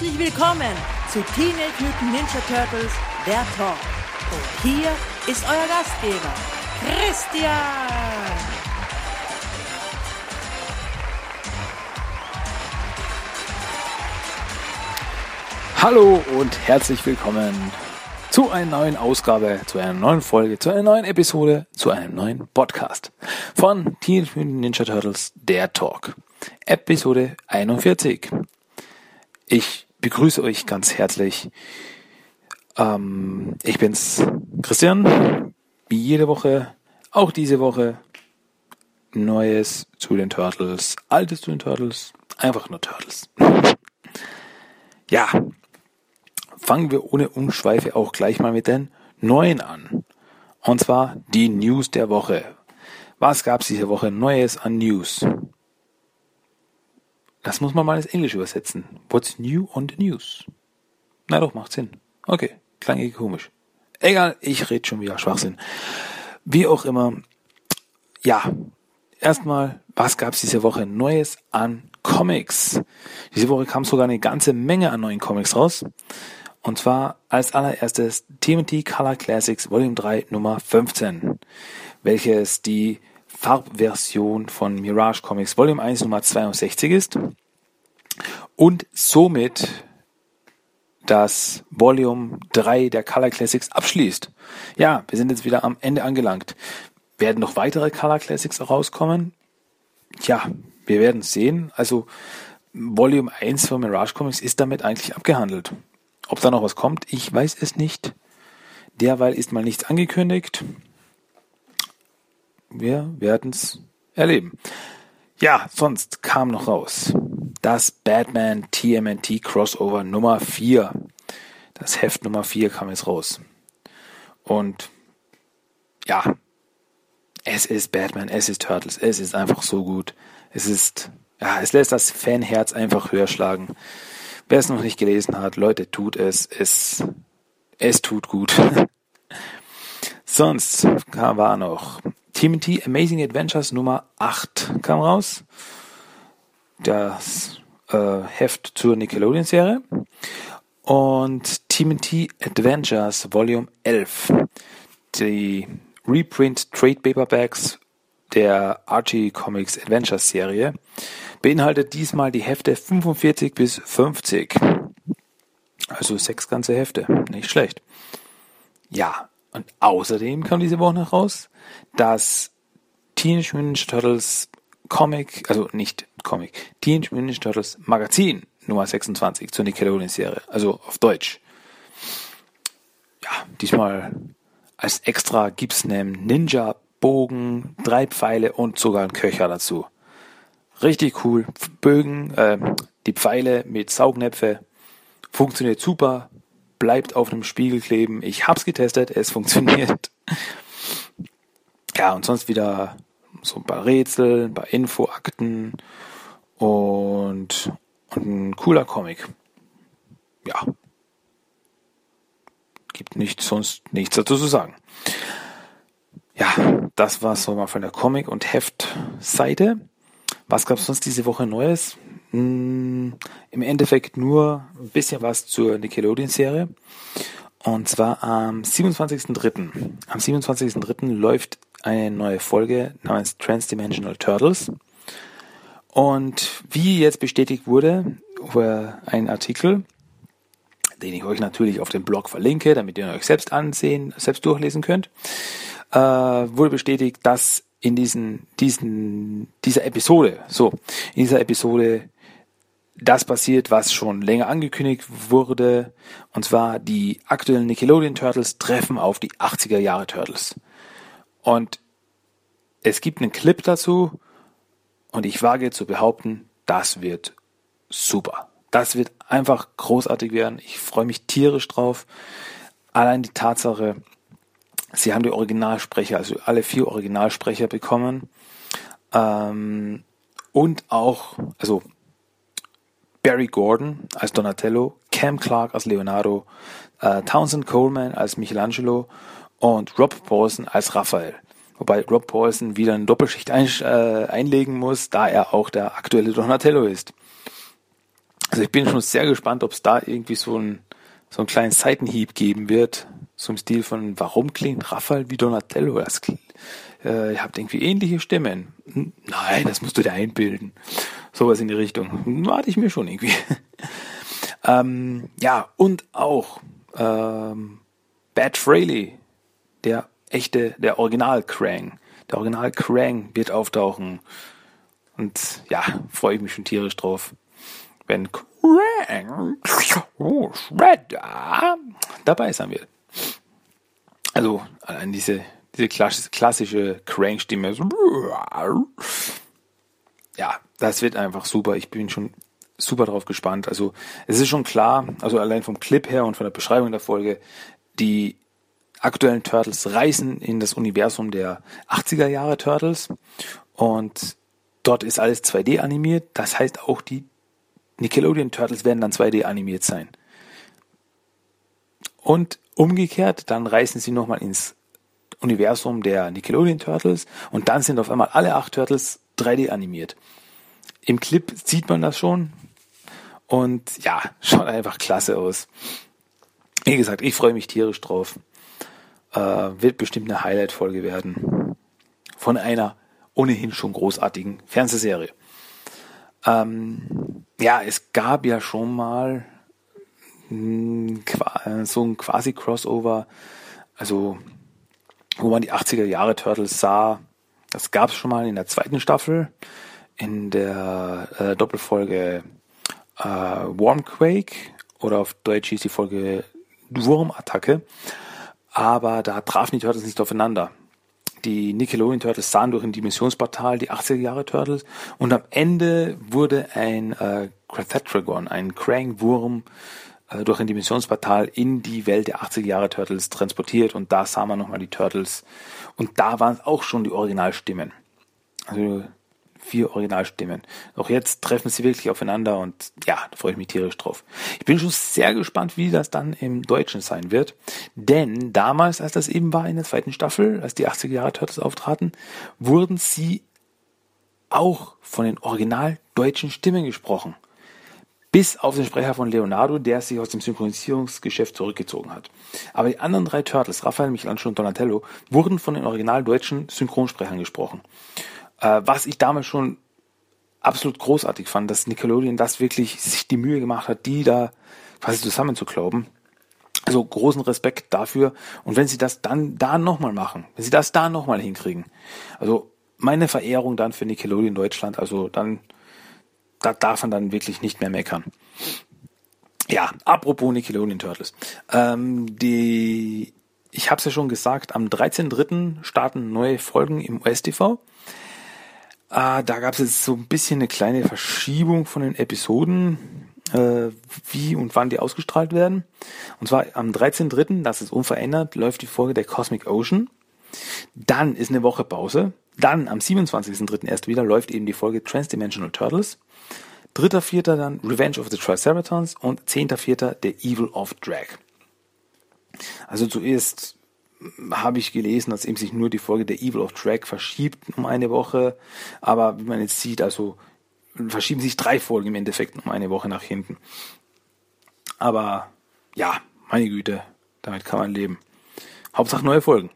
Herzlich willkommen zu Teenage Mutant Ninja Turtles, der Talk. Und hier ist euer Gastgeber, Christian. Hallo und herzlich willkommen zu einer neuen Ausgabe, zu einer neuen Folge, zu einer neuen Episode, zu einem neuen Podcast von Teenage Mutant Ninja Turtles, der Talk. Episode 41. Ich begrüße euch ganz herzlich. Ähm, ich bin's, Christian. Wie jede Woche, auch diese Woche, Neues zu den Turtles, Altes zu den Turtles, einfach nur Turtles. Ja, fangen wir ohne Umschweife auch gleich mal mit den neuen an. Und zwar die News der Woche. Was gab's diese Woche Neues an News? Das muss man mal ins Englisch übersetzen. What's new on the news? Na doch, macht Sinn. Okay, klang irgendwie komisch. Egal, ich rede schon wieder Schwachsinn. Wie auch immer. Ja, erstmal, was gab's diese Woche Neues an Comics? Diese Woche kam sogar eine ganze Menge an neuen Comics raus. Und zwar als allererstes TMT Color Classics Volume 3 Nummer 15, welches die Farbversion von Mirage Comics Volume 1 Nummer 62 ist und somit das Volume 3 der Color Classics abschließt. Ja, wir sind jetzt wieder am Ende angelangt. Werden noch weitere Color Classics rauskommen? Tja, wir werden sehen. Also Volume 1 von Mirage Comics ist damit eigentlich abgehandelt. Ob da noch was kommt, ich weiß es nicht. Derweil ist mal nichts angekündigt. Wir werden es erleben. Ja, sonst kam noch raus das Batman TMNT Crossover Nummer 4. Das Heft Nummer 4 kam jetzt raus. Und ja, es ist Batman, es ist Turtles, es ist einfach so gut. Es ist, ja, es lässt das Fanherz einfach höher schlagen. Wer es noch nicht gelesen hat, Leute, tut es. Es, es tut gut. Sonst war noch TMT Amazing Adventures Nummer 8 kam raus. Das äh, Heft zur Nickelodeon-Serie. Und TMT Adventures Volume 11. Die Reprint Trade Paperbacks der Archie Comics Adventures Serie beinhaltet diesmal die Hefte 45 bis 50. Also sechs ganze Hefte. Nicht schlecht. Ja, und außerdem kam diese Woche noch raus, dass Teenage Mutant Ninja Turtles Comic, also nicht Comic, Teenage Mutant Ninja Turtles Magazin Nummer 26 zur Nickelodeon-Serie, also auf Deutsch. Ja, diesmal als extra gibt's einen Ninja-Bogen, drei Pfeile und sogar einen Köcher dazu. Richtig cool. Bögen, äh, die Pfeile mit Saugnäpfe. Funktioniert super. Bleibt auf einem Spiegel kleben. Ich hab's getestet, es funktioniert. Ja, und sonst wieder so ein paar Rätsel, ein paar Infoakten und, und ein cooler Comic. Ja. Gibt nicht, sonst nichts dazu zu sagen. Ja, das war so mal von der Comic- und Heftseite. Was gab es sonst diese Woche Neues? Hm, Im Endeffekt nur ein bisschen was zur Nickelodeon-Serie. Und zwar am 27.03. Am 27.03. läuft eine neue Folge namens Transdimensional Turtles. Und wie jetzt bestätigt wurde, über einen Artikel, den ich euch natürlich auf dem Blog verlinke, damit ihr euch selbst ansehen, selbst durchlesen könnt, äh, wurde bestätigt, dass in diesen, diesen, dieser Episode, so, in dieser Episode das passiert, was schon länger angekündigt wurde, und zwar die aktuellen Nickelodeon Turtles treffen auf die 80er Jahre Turtles. Und es gibt einen Clip dazu, Und ich wage zu behaupten, das wird super. Das wird einfach großartig werden. Ich freue mich tierisch drauf. Allein die Tatsache, sie haben die Originalsprecher, also alle vier Originalsprecher bekommen. Ähm, und auch, also Barry Gordon als Donatello, Cam Clark als Leonardo, äh, Townsend Coleman als Michelangelo und Rob Paulson als Raphael. Wobei Rob Paulson wieder eine Doppelschicht ein, äh, einlegen muss, da er auch der aktuelle Donatello ist. Also ich bin schon sehr gespannt, ob es da irgendwie so, ein, so einen kleinen Seitenhieb geben wird. Im Stil von, warum klingt Raphael wie Donatello? Das, äh, ihr habt irgendwie ähnliche Stimmen. Hm, nein, das musst du dir einbilden. Sowas in die Richtung. Warte ich mir schon irgendwie. ähm, ja, und auch ähm, Bad Fraley, der echte, der Original Krang. Der Original Krang wird auftauchen. Und ja, freue ich mich schon tierisch drauf. Wenn Krang oh, Shredder dabei sein wird. Also allein diese, diese klassische Krang-Stimme. Ja, das wird einfach super. Ich bin schon super drauf gespannt. Also es ist schon klar, also allein vom Clip her und von der Beschreibung der Folge, die aktuellen Turtles reisen in das Universum der 80er Jahre Turtles und dort ist alles 2D animiert. Das heißt auch die Nickelodeon Turtles werden dann 2D animiert sein. Und umgekehrt, dann reisen sie nochmal ins Universum der Nickelodeon Turtles und dann sind auf einmal alle acht Turtles 3D animiert. Im Clip sieht man das schon und ja, schaut einfach klasse aus. Wie gesagt, ich freue mich tierisch drauf. Äh, wird bestimmt eine Highlight-Folge werden. Von einer ohnehin schon großartigen Fernsehserie. Ähm, ja, es gab ja schon mal so ein quasi Crossover, also wo man die 80er Jahre Turtles sah. Das gab es schon mal in der zweiten Staffel, in der äh, Doppelfolge äh, Warmquake oder auf Deutsch hieß die Folge Wurmattacke aber da trafen die Turtles nicht aufeinander. Die Nickelodeon Turtles sahen durch ein Dimensionsportal die 80er Jahre Turtles und am Ende wurde ein äh, Crathetragon, ein Krang-Wurm, durch ein Dimensionsportal in die Welt der 80er Jahre Turtles transportiert und da sah man nochmal die Turtles und da waren auch schon die Originalstimmen. Also vier Originalstimmen. Auch jetzt treffen sie wirklich aufeinander und ja, da freue ich mich tierisch drauf. Ich bin schon sehr gespannt, wie das dann im Deutschen sein wird. Denn damals, als das eben war in der zweiten Staffel, als die 80er Jahre Turtles auftraten, wurden sie auch von den original deutschen Stimmen gesprochen. Bis auf den Sprecher von Leonardo, der sich aus dem Synchronisierungsgeschäft zurückgezogen hat. Aber die anderen drei Turtles, Raphael, Michelangelo und Donatello, wurden von den original deutschen Synchronsprechern gesprochen. Äh, was ich damals schon absolut großartig fand, dass Nickelodeon das wirklich sich die Mühe gemacht hat, die da quasi zusammenzuklauben. Also großen Respekt dafür. Und wenn sie das dann da nochmal machen, wenn sie das da nochmal hinkriegen, also meine Verehrung dann für Nickelodeon Deutschland, also dann, da darf man dann wirklich nicht mehr meckern. Ja, apropos Nickelodeon Turtles. Ähm, die, ich habe es ja schon gesagt, am 13.3. starten neue Folgen im US-TV. Ah, da gab es jetzt so ein bisschen eine kleine Verschiebung von den Episoden, äh, wie und wann die ausgestrahlt werden. Und zwar am 13.3., das ist unverändert, läuft die Folge der Cosmic Ocean. Dann ist eine Woche Pause. Dann am 27.3. erst wieder läuft eben die Folge Transdimensional Turtles. 3.4. dann Revenge of the Triceratons und 10.4. The Evil of Drag. Also zuerst habe ich gelesen, dass eben sich nur die Folge der Evil of Drag verschiebt um eine Woche. Aber wie man jetzt sieht, also verschieben sich drei Folgen im Endeffekt um eine Woche nach hinten. Aber ja, meine Güte, damit kann man leben. Hauptsache neue Folgen.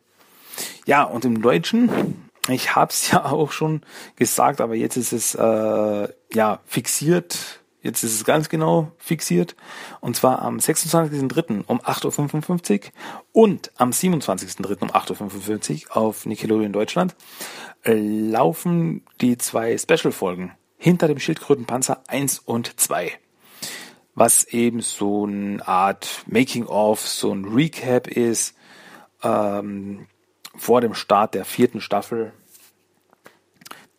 Ja, und im Deutschen, ich habe es ja auch schon gesagt, aber jetzt ist es äh, ja fixiert Jetzt ist es ganz genau fixiert. Und zwar am 26.03. um 8.55 Uhr und am 27.03. um 8.55 Uhr auf Nickelodeon Deutschland äh, laufen die zwei Special-Folgen hinter dem Schildkrötenpanzer 1 und 2. Was eben so eine Art Making-of, so ein Recap ist ähm, vor dem Start der vierten Staffel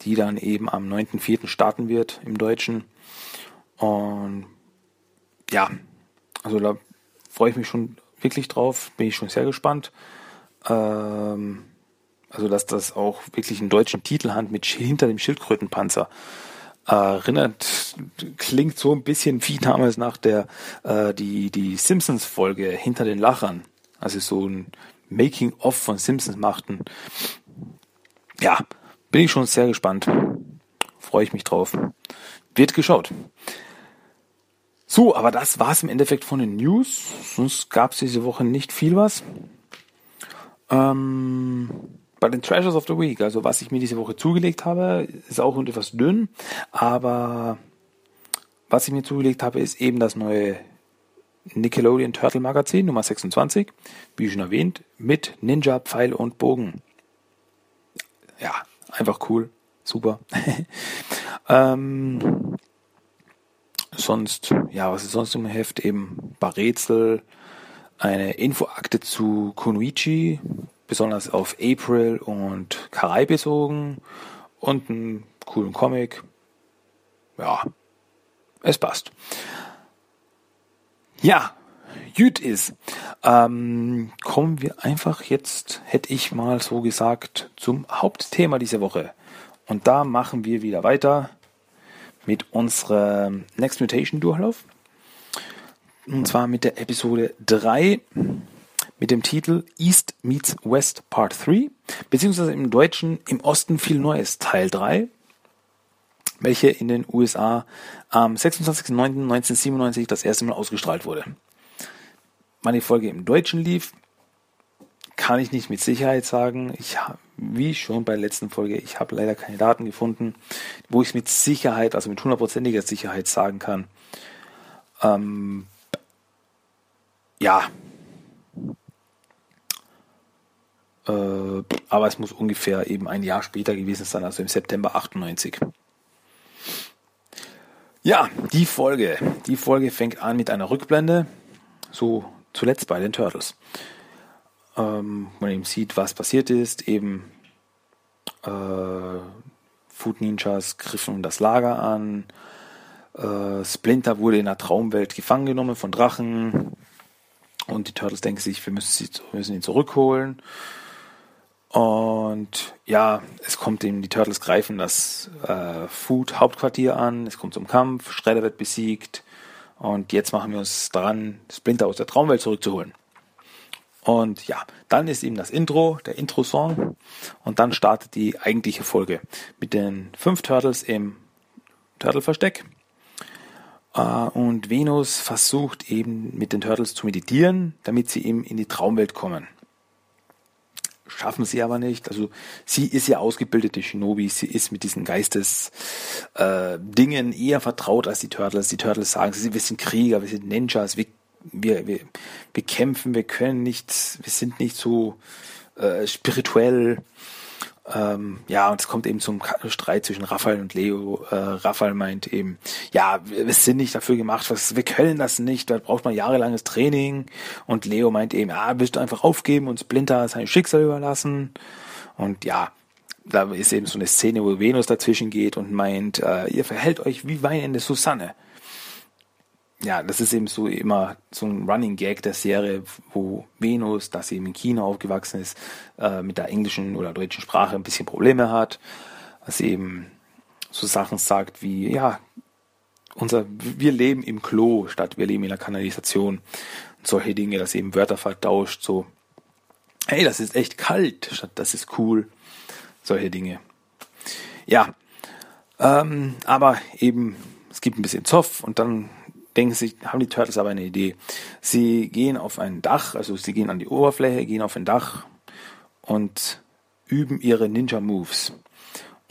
die dann eben am 9.4. starten wird im Deutschen. Und ja, also da freue ich mich schon wirklich drauf, bin ich schon sehr gespannt. Ähm, also dass das auch wirklich einen deutschen Titel hat mit hinter dem Schildkrötenpanzer. Erinnert, klingt so ein bisschen wie damals nach der äh, die die Simpsons Folge hinter den Lachern, also so ein Making of von Simpsons machten. Ja, bin ich schon sehr gespannt. Freue ich mich drauf. Wird geschaut. So, aber das war's im Endeffekt von den News. Sonst gab's diese Woche nicht viel was. Ähm, bei den Treasures of the Week, also was ich mir diese Woche zugelegt habe, ist auch etwas dünn, aber was ich mir zugelegt habe, ist eben das neue Nickelodeon Turtle Magazin Nummer 26, wie schon erwähnt, mit Ninja Pfeil und Bogen. Ja, einfach cool, super. ähm, sonst, ja, was ist sonst im Heft? Eben paar Rätsel, eine Infoakte zu Kunoichi, besonders auf April und Karai bezogen und einen coolen Comic. Ja, es passt. Ja, gut ist. Ähm, kommen wir einfach jetzt, hätte ich mal so gesagt, zum Hauptthema dieser Woche. Und da machen wir wieder weiter mit unserem Next Mutation Durchlauf. Und zwar mit der Episode 3 mit dem Titel East Meets West Part 3, beziehungsweise im Deutschen Im Osten viel Neues Teil 3, welche in den USA am 26.09.1997 das erste Mal ausgestrahlt wurde. Wann die Folge im Deutschen lief, kann ich nicht mit Sicherheit sagen. Ich wie schon bei der letzten Folge, ich habe leider keine Daten gefunden, wo ich mit Sicherheit, also mit hundertprozentiger Sicherheit sagen kann. Ähm, ja, Äh, aber es muss ungefähr eben ein Jahr später gewesen sein, also im September 98. Ja, die Folge. Die Folge fängt an mit einer Rückblende, so zuletzt bei den Turtles. Ähm, man eben sieht, was passiert ist, eben äh, Food Ninjas griffen das Lager an, äh, Splinter wurde in der Traumwelt gefangen genommen von Drachen und die Turtles denken sich, wir müssen, sie, müssen ihn zurückholen. Und ja, es kommt eben, die Turtles greifen das äh, Food-Hauptquartier an, es kommt zum Kampf, Shredder wird besiegt und jetzt machen wir uns daran, Splinter aus der Traumwelt zurückzuholen. Und ja, dann ist eben das Intro, der Intro-Song und dann startet die eigentliche Folge mit den fünf Turtles im Turtle-Versteck. Äh, und Venus versucht eben mit den Turtles zu meditieren, damit sie eben in die Traumwelt kommen schaffen sie aber nicht. Also sie ist ja ausgebildete Shinobi, sie ist mit diesen Geistes-Dingen äh, eher vertraut als die Turtles. Die Turtles sagen, sie wir sind Krieger, wir sind Ninjas, wir, wir, wir, wir kämpfen, wir können nicht, wir sind nicht so äh, spirituell. Ähm, ja, und es kommt eben zum Streit zwischen Raphael und Leo. Äh, Raphael meint eben, ja, wir, sind nicht dafür gemacht, was, wir können das nicht, da braucht man jahrelanges Training. Und Leo meint eben, ah, willst du einfach aufgeben und Splinter sein Schicksal überlassen? Und ja, da ist eben so eine Szene, wo Venus dazwischen geht und meint, äh, ihr verhält euch wie weinende Susanne ja, das ist eben so immer so ein Running Gag der Serie, wo Venus, sie eben in China aufgewachsen ist, äh, mit der englischen oder deutschen Sprache ein bisschen Probleme hat, sie eben so Sachen sagt wie, ja, unser, wir leben im Klo statt wir leben in der Kanalisation. Und solche Dinge, dass eben Wörter vertauscht, so, hey, das ist echt kalt, statt das ist cool, solche Dinge. Ja, ähm, aber eben, es gibt ein bisschen Zoff und dann denken sich, haben die Turtles aber eine Idee. Sie gehen auf ein Dach, also sie gehen an die Oberfläche, gehen auf ein Dach und üben ihre Ninja Moves.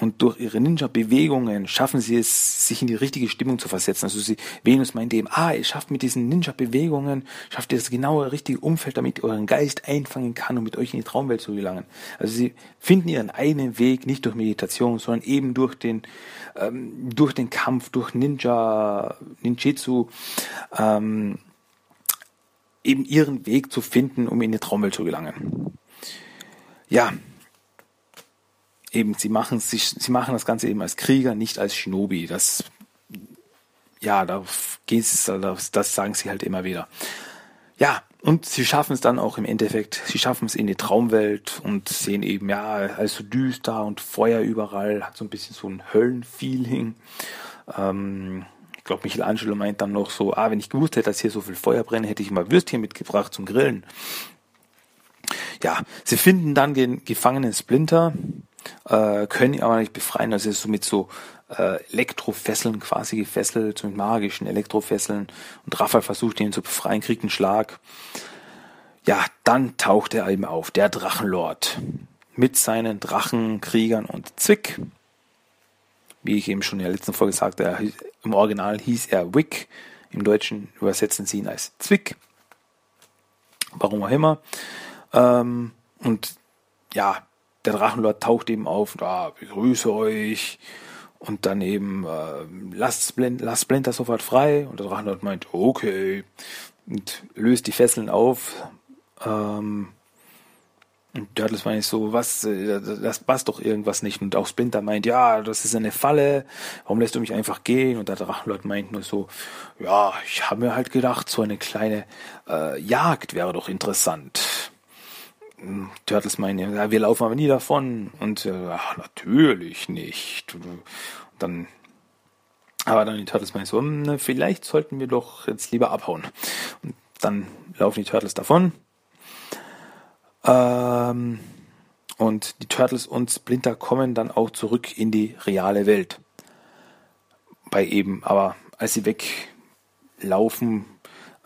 Und durch ihre Ninja-Bewegungen schaffen sie es, sich in die richtige Stimmung zu versetzen. Also sie, Venus meint eben, ah, ihr schafft mit diesen Ninja-Bewegungen, schafft ihr das genaue, richtige Umfeld, damit ihr euren Geist einfangen kann, um mit euch in die Traumwelt zu gelangen. Also sie finden ihren eigenen Weg, nicht durch Meditation, sondern eben durch den, ähm, durch den Kampf, durch Ninja, Ninjitsu, ähm, eben ihren Weg zu finden, um in die Traumwelt zu gelangen. Ja, eben, sie machen sich, sie machen das Ganze eben als Krieger, nicht als Shinobi. Das, ja, da geht's, das, das sagen sie halt immer wieder. Ja, und sie schaffen es dann auch im Endeffekt, sie schaffen es in die Traumwelt und sehen eben, ja, alles so düster und Feuer überall, hat so ein bisschen so ein Höllenfeeling. Ähm, ich glaube, Michelangelo meint dann noch so, ah, wenn ich gewusst hätte, dass hier so viel Feuer brennt, hätte ich mal Würstchen mitgebracht zum Grillen. Ja, sie finden dann den gefangenen Splinter, äh, können ihn aber nicht befreien. Also ist so mit so äh, Elektrofesseln quasi gefesselt, so mit magischen Elektrofesseln. Und Raphael versucht ihn zu befreien, kriegt einen Schlag. Ja, dann taucht er eben auf, der Drachenlord. Mit seinen Drachenkriegern und Zwick. Wie ich eben schon in der letzten Folge sagte, im Original hieß er Wick. Im Deutschen übersetzen sie ihn als Zwick. Warum auch immer. Ähm, und ja, der Drachenlord taucht eben auf, da ah, begrüße euch und dann eben äh, lasst, Splint, lasst Splinter sofort frei und der Drachenlord meint, okay und löst die Fesseln auf ähm, und Turtles meint so, was, äh, das passt doch irgendwas nicht. Und auch Splinter meint, ja, das ist eine Falle, warum lässt du mich einfach gehen? Und der Drachenlord meint nur so, ja, ich habe mir halt gedacht, so eine kleine äh, Jagd wäre doch interessant. Turtles meinen, ja, wir laufen aber nie davon. Und äh, ach, natürlich nicht. Und dann, aber dann die Turtles meinen so, hm, vielleicht sollten wir doch jetzt lieber abhauen. Und dann laufen die Turtles davon. Ähm, und die Turtles und Splinter kommen dann auch zurück in die reale Welt. Bei eben, aber als sie weglaufen,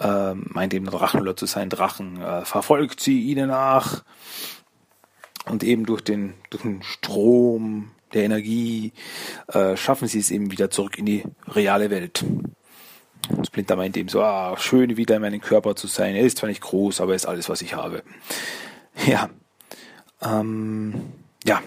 äh, meint eben Drachenlord zu sein Drachen, äh, verfolgt sie ihnen nach und eben durch den, durch den Strom der Energie äh, schaffen sie es eben wieder zurück in die reale Welt. Und Splinter meint eben so, ah, schön wieder in meinem Körper zu sein. Er ist zwar nicht groß, aber er ist alles, was ich habe. Ja. Ähm, ja.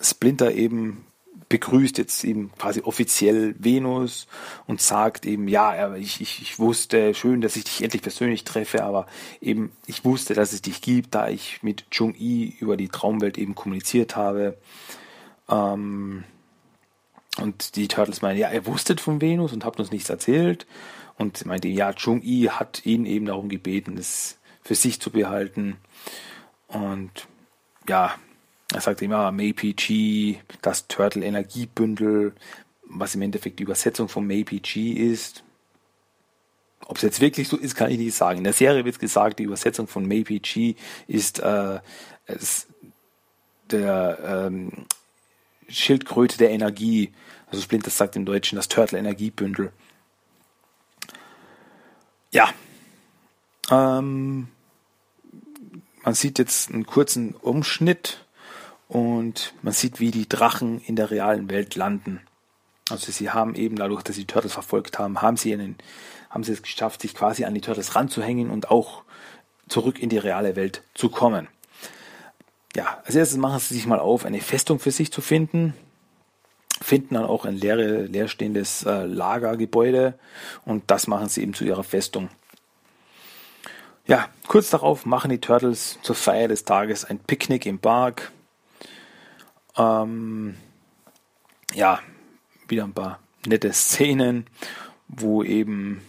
Splinter eben begrüßt jetzt eben quasi offiziell Venus und sagt eben, ja, ich, ich, ich wusste, schön, dass ich dich endlich persönlich treffe, aber eben, ich wusste, dass es dich gibt, da ich mit Jung-I über die Traumwelt eben kommuniziert habe. Ähm, und die Turtles meinen, ja, ihr wusstet von Venus und habt uns nichts erzählt. Und meinte, ja, Jung-I hat ihn eben darum gebeten, es für sich zu behalten. Und ja, er sagt immer MAPG, das Turtle Energiebündel, was im Endeffekt die Übersetzung von MAPG ist. Ob es jetzt wirklich so ist, kann ich nicht sagen. In der Serie wird gesagt, die Übersetzung von MAPG ist äh, es, der ähm, Schildkröte der Energie. Also Splinter sagt im Deutschen das Turtle Energiebündel. Ja. Ähm, man sieht jetzt einen kurzen Umschnitt und man sieht, wie die Drachen in der realen Welt landen. Also sie haben eben dadurch, dass sie die Turtles verfolgt haben, haben sie, einen, haben sie es geschafft, sich quasi an die Turtles ranzuhängen und auch zurück in die reale Welt zu kommen. Ja, als erstes machen sie sich mal auf, eine Festung für sich zu finden, finden dann auch ein leere, leerstehendes äh, Lagergebäude und das machen sie eben zu ihrer Festung. Ja, kurz darauf machen die Turtles zur Feier des Tages ein Picknick im Park ähm, ja, wieder ein paar nette Szenen, wo eben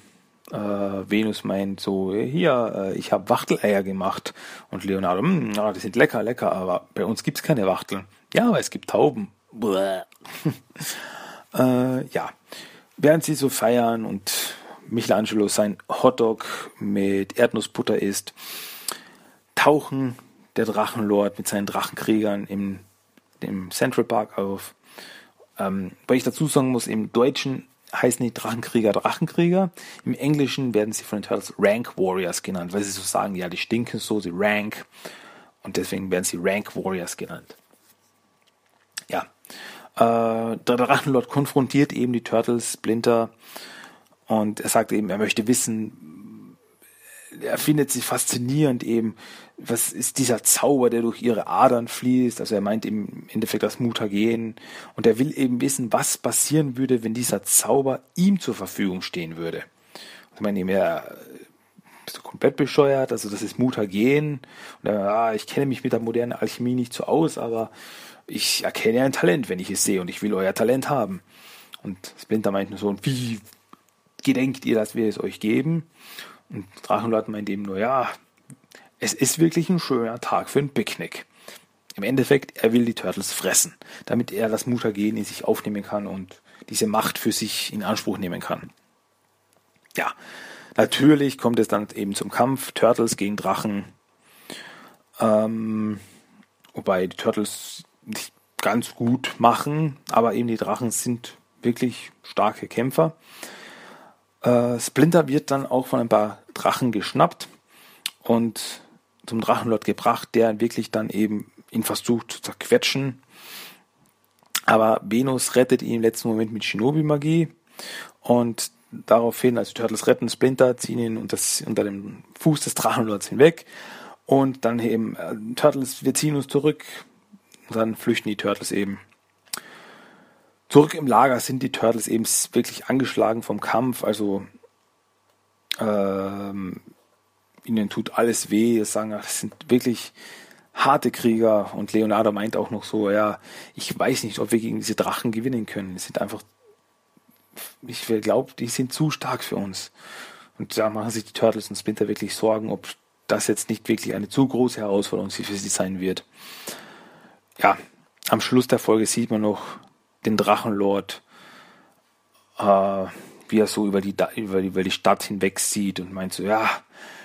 äh, Venus meint so, hier, äh, ich habe Wachteleier gemacht. Und Leonardo, hm, ja, die sind lecker, lecker, aber bei uns gibt's keine Wachteln. Ja, aber es gibt Tauben. äh, ja, während sie so feiern und Michelangelo sein Hotdog mit Erdnussbutter isst, tauchen der Drachenlord mit seinen Drachenkriegern im dem Central Park auf. Ähm, weil ich dazu sagen muss, im Deutschen heißen die Drachenkrieger Drachenkrieger. Im Englischen werden sie von den Turtles Rank Warriors genannt, weil sie so sagen, ja, die stinken so, sie rank. Und deswegen werden sie Rank Warriors genannt. Ja. Äh, der Drachenlord konfrontiert eben die Turtles, Splinter, und er sagt eben, er möchte wissen, er findet sie faszinierend eben, was ist dieser Zauber, der durch ihre Adern fließt? Also er meint im Endeffekt das Mutagen und er will eben wissen, was passieren würde, wenn dieser Zauber ihm zur Verfügung stehen würde. Ich meine, ihm er bist du komplett bescheuert, also das ist Mutagen und er, ah, ich kenne mich mit der modernen Alchemie nicht so aus, aber ich erkenne ein Talent, wenn ich es sehe und ich will euer Talent haben. Und Splinter meint nur so, wie gedenkt ihr, dass wir es euch geben? Und Drachenlord meint eben nur, ja, es ist wirklich ein schöner Tag für ein Picknick. Im Endeffekt, er will die Turtles fressen, damit er das Mutagen in sich aufnehmen kann und diese Macht für sich in Anspruch nehmen kann. Ja, natürlich kommt es dann eben zum Kampf, Turtles gegen Drachen. Ähm, wobei die Turtles nicht ganz gut machen, aber eben die Drachen sind wirklich starke Kämpfer. Äh, Splinter wird dann auch von ein paar Drachen geschnappt und zum Drachenlord gebracht, der wirklich dann eben ihn versucht zu zerquetschen. Aber Venus rettet ihn im letzten Moment mit Shinobi-Magie und daraufhin, also Turtles retten Splinter, ziehen ihn unter, unter dem Fuß des Drachenlords hinweg und dann eben äh, Turtles, wir ziehen uns zurück und dann flüchten die Turtles eben. Zurück im Lager sind die Turtles eben wirklich angeschlagen vom Kampf, also ähm, ihnen tut alles weh, sagen, das sind wirklich harte Krieger und Leonardo meint auch noch so, ja, ich weiß nicht, ob wir gegen diese Drachen gewinnen können. Die sind einfach, ich glaube, die sind zu stark für uns. Und da machen sich die Turtles und Splinter wirklich Sorgen, ob das jetzt nicht wirklich eine zu große Herausforderung für sie sein wird. Ja, am Schluss der Folge sieht man noch den Drachenlord, äh, wie er so über die, über die, über die Stadt hinweg sieht und meint so, ja,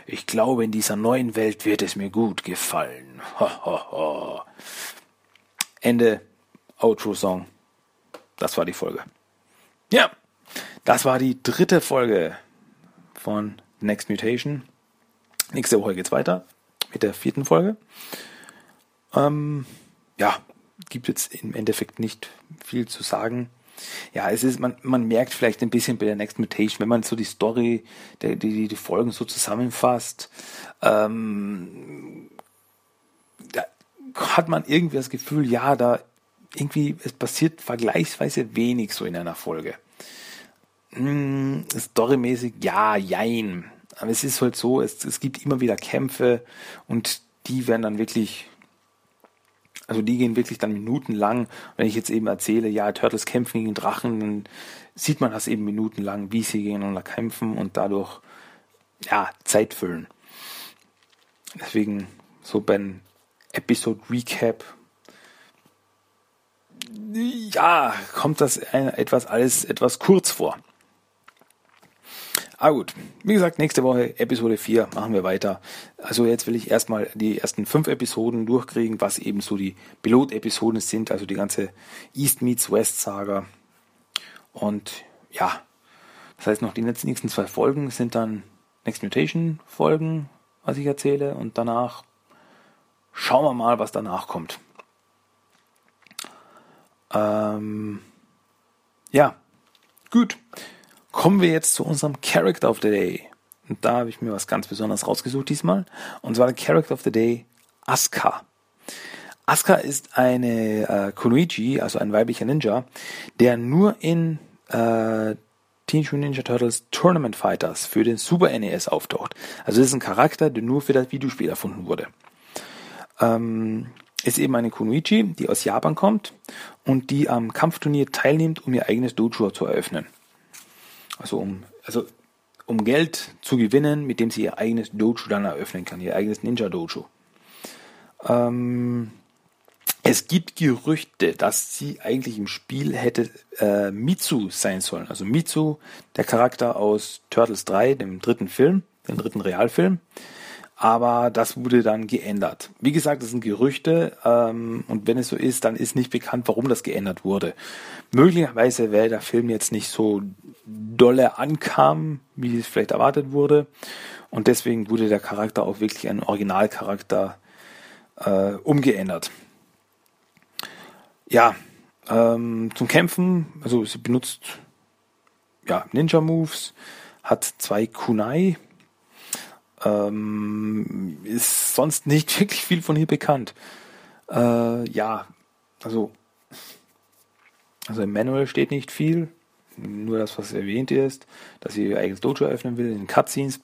ich glaube, in dieser neuen Welt wird es mir gut gefallen. Ende Outro-Song. Das war die Folge. Ja, das war die dritte Folge von Next Mutation. Nächste Woche geht's weiter mit der vierten Folge. Ähm, ja, gibt jetzt im Endeffekt nicht viel zu sagen ja, es ist, man, man merkt vielleicht ein bisschen bei der Next Mutation, wenn man so die Story, die, die, die Folgen so zusammenfasst, ähm, da hat man irgendwie das Gefühl, ja, da irgendwie, es passiert vergleichsweise wenig so in einer Folge. Hm, storymäßig, ja, jein. Aber es ist halt so, es, es gibt immer wieder Kämpfe und die werden dann wirklich also die gehen wirklich dann minutenlang. Wenn ich jetzt eben erzähle, ja, Turtles kämpfen gegen Drachen, dann sieht man das eben minutenlang, wie sie gegeneinander kämpfen und dadurch ja, Zeit füllen. Deswegen so beim Episode Recap ja, kommt das etwas alles etwas kurz vor. Ah gut, wie gesagt, nächste Woche Episode 4 machen wir weiter. Also jetzt will ich erstmal die ersten fünf Episoden durchkriegen, was eben so die Pilot-Episoden sind, also die ganze East meets West Saga. Und ja, das heißt noch die nächsten zwei Folgen sind dann Next Mutation Folgen, was ich erzähle. Und danach schauen wir mal, was danach kommt. Ähm, ja, gut. Kommen wir jetzt zu unserem Character of the Day. Und da habe ich mir was ganz Besonderes rausgesucht diesmal. Und zwar der Character of the Day, Asuka. Asuka ist eine äh, Kunoichi, also ein weiblicher Ninja, der nur in äh, Teenage Mutant Ninja Turtles Tournament Fighters für den Super NES auftaucht. Also das ist ein Charakter, der nur für das Videospiel erfunden wurde. Ähm, ist eben eine Kunoichi, die aus Japan kommt und die am Kampfturnier teilnimmt, um ihr eigenes Dojo zu eröffnen. Also um, also um Geld zu gewinnen, mit dem sie ihr eigenes Dojo dann eröffnen kann, ihr eigenes Ninja Dojo. Ähm, es gibt Gerüchte, dass sie eigentlich im Spiel hätte äh, Mitsu sein sollen. Also Mitsu, der Charakter aus Turtles 3, dem dritten Film, dem dritten Realfilm aber das wurde dann geändert. Wie gesagt, das sind Gerüchte ähm, und wenn es so ist, dann ist nicht bekannt, warum das geändert wurde. Möglicherweise, weil der Film jetzt nicht so dolle ankam, wie es vielleicht erwartet wurde und deswegen wurde der Charakter auch wirklich ein Originalcharakter äh, umgeändert. Ja, ähm, zum Kämpfen, also sie benutzt ja, Ninja Moves, hat zwei Kunai, ähm, ist sonst nicht wirklich viel von hier bekannt. Äh, ja, also, also im Manual steht nicht viel, nur das, was erwähnt ist, dass sie ihr eigenes Dojo eröffnen will. In den Cutscenes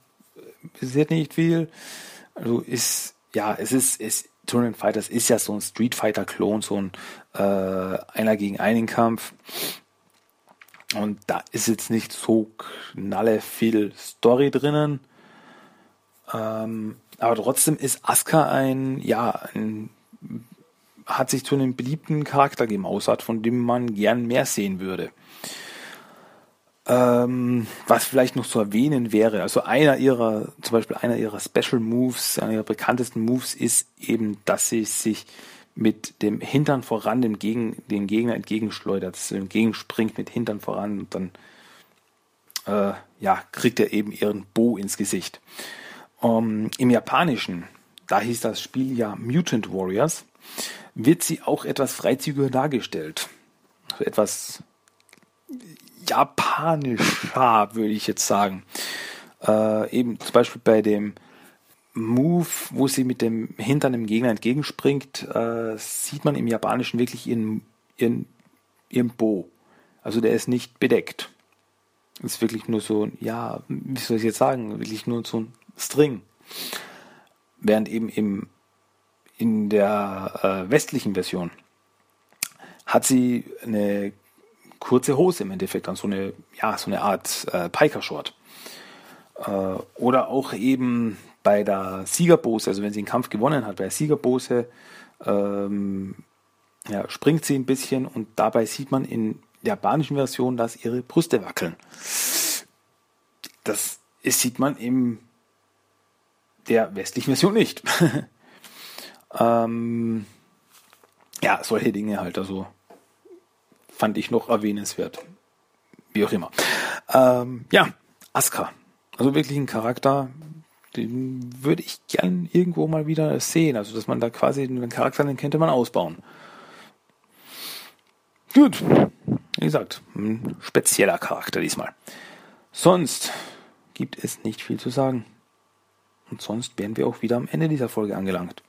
passiert nicht viel. Also ist, ja, es ist, es Tournament Fighters ist ja so ein Street Fighter Klon, so ein äh, einer gegen einen Kampf. Und da ist jetzt nicht so knalle viel Story drinnen. Ähm, aber trotzdem ist Asuka ein, ja, ein, hat sich zu einem beliebten Charakter gemausert, von dem man gern mehr sehen würde. Ähm, was vielleicht noch zu erwähnen wäre, also einer ihrer, zum Beispiel einer ihrer Special Moves, einer ihrer bekanntesten Moves ist eben, dass sie sich mit dem Hintern voran dem, Gegen, dem Gegner entgegenschleudert, dass sie entgegenspringt mit Hintern voran und dann äh, ja, kriegt er eben ihren Bo ins Gesicht. Um, Im Japanischen, da hieß das Spiel ja Mutant Warriors, wird sie auch etwas freizügiger dargestellt. Also etwas japanischer, würde ich jetzt sagen. Äh, eben zum Beispiel bei dem Move, wo sie mit dem Hintern dem Gegner entgegenspringt, äh, sieht man im Japanischen wirklich ihren, ihren, ihren Bo. Also der ist nicht bedeckt. Ist wirklich nur so, ja, wie soll ich jetzt sagen, wirklich nur so ein String. Während eben im, in der äh, westlichen Version hat sie eine kurze Hose im Endeffekt, so eine, ja, so eine Art äh, Piker-Short. Äh, oder auch eben bei der Siegerbose, also wenn sie einen Kampf gewonnen hat, bei der Siegerbose ähm, ja, springt sie ein bisschen und dabei sieht man in der japanischen Version, dass ihre Brüste wackeln. Das sieht man im der westlichen Version nicht. ähm, ja, solche Dinge halt, also fand ich noch erwähnenswert. Wie auch immer. Ähm, ja, Asuka. Also wirklich ein Charakter, den würde ich gern irgendwo mal wieder sehen. Also, dass man da quasi einen Charakter, den könnte man ausbauen. Gut. Wie gesagt, ein spezieller Charakter diesmal. Sonst gibt es nicht viel zu sagen. Und sonst wären wir auch wieder am Ende dieser Folge angelangt.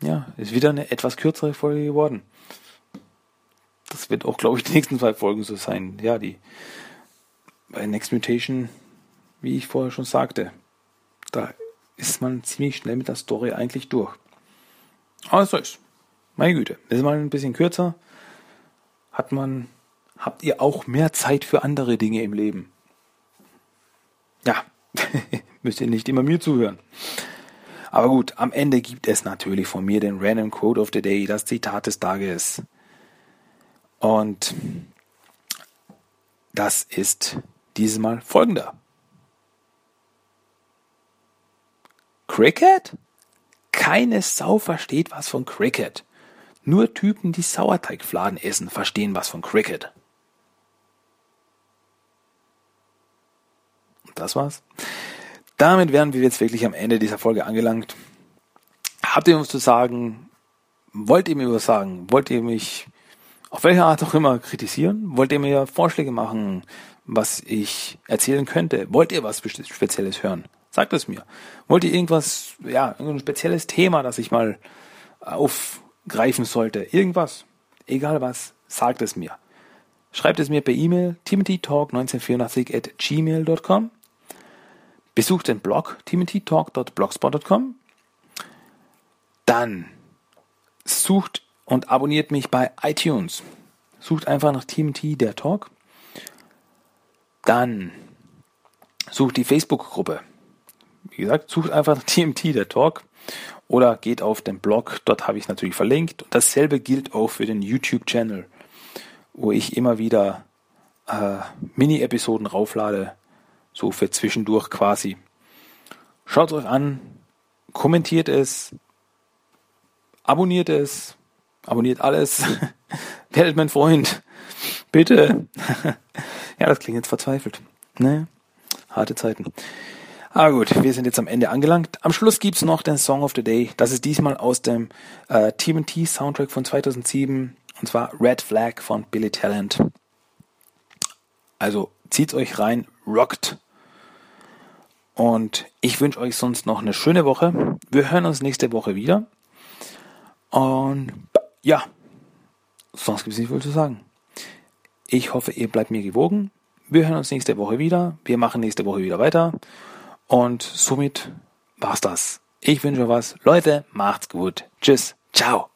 Ja, ist wieder eine etwas kürzere Folge geworden. Das wird auch, glaube ich, die nächsten zwei Folgen so sein. Ja, die bei Next Mutation, wie ich vorher schon sagte, da ist man ziemlich schnell mit der Story eigentlich durch. Aber so ist. Meine Güte, ist mal ein bisschen kürzer. Hat man, habt ihr auch mehr Zeit für andere Dinge im Leben? Ja, müsst ihr nicht immer mir zuhören. Aber gut, am Ende gibt es natürlich von mir den Random Quote of the Day, das Zitat des Tages. Und das ist dieses Mal folgender. Cricket? Keine Sau versteht was von Cricket. Nur Typen, die Sauerteigfladen essen, verstehen was von Cricket. Das war's. Damit wären wir jetzt wirklich am Ende dieser Folge angelangt. Habt ihr uns zu sagen? Wollt ihr mir was sagen? Wollt ihr mich auf welche Art auch immer kritisieren? Wollt ihr mir Vorschläge machen, was ich erzählen könnte? Wollt ihr was Spezielles hören? Sagt es mir. Wollt ihr irgendwas, ja, ein spezielles Thema, das ich mal aufgreifen sollte? Irgendwas. Egal was, sagt es mir. Schreibt es mir per E-Mail timothytalk1984 at gmail.com Besucht den Blog timothytalk.blogspot.com. Dann sucht und abonniert mich bei iTunes. Sucht einfach nach Timothy der Talk. Dann sucht die Facebook-Gruppe. Wie gesagt, sucht einfach nach TMT der Talk oder geht auf den Blog, dort habe ich es natürlich verlinkt. Und dasselbe gilt auch für den YouTube-Channel, wo ich immer wieder äh, Mini-Episoden rauflade, so für zwischendurch quasi. Schaut es euch an, kommentiert es, abonniert es, abonniert alles, werdet mein Freund, bitte. ja, das klingt jetzt verzweifelt. Ne? Harte Zeiten. Ah gut, wir sind jetzt am Ende angelangt. Am Schluss gibt's noch den Song of the Day. Das ist diesmal aus dem äh, TMT Soundtrack von 2007 und zwar Red Flag von Billy Talent. Also zieht's euch rein, rockt und ich wünsche euch sonst noch eine schöne Woche. Wir hören uns nächste Woche wieder. Und ja, sonst gibt es nicht viel zu sagen. Ich hoffe, ihr bleibt mir gewogen. Wir hören uns nächste Woche wieder. Wir machen nächste Woche wieder weiter. Und somit war's das Ich wünsche euch was. Leute, macht's gut. Tschüss. Ciao.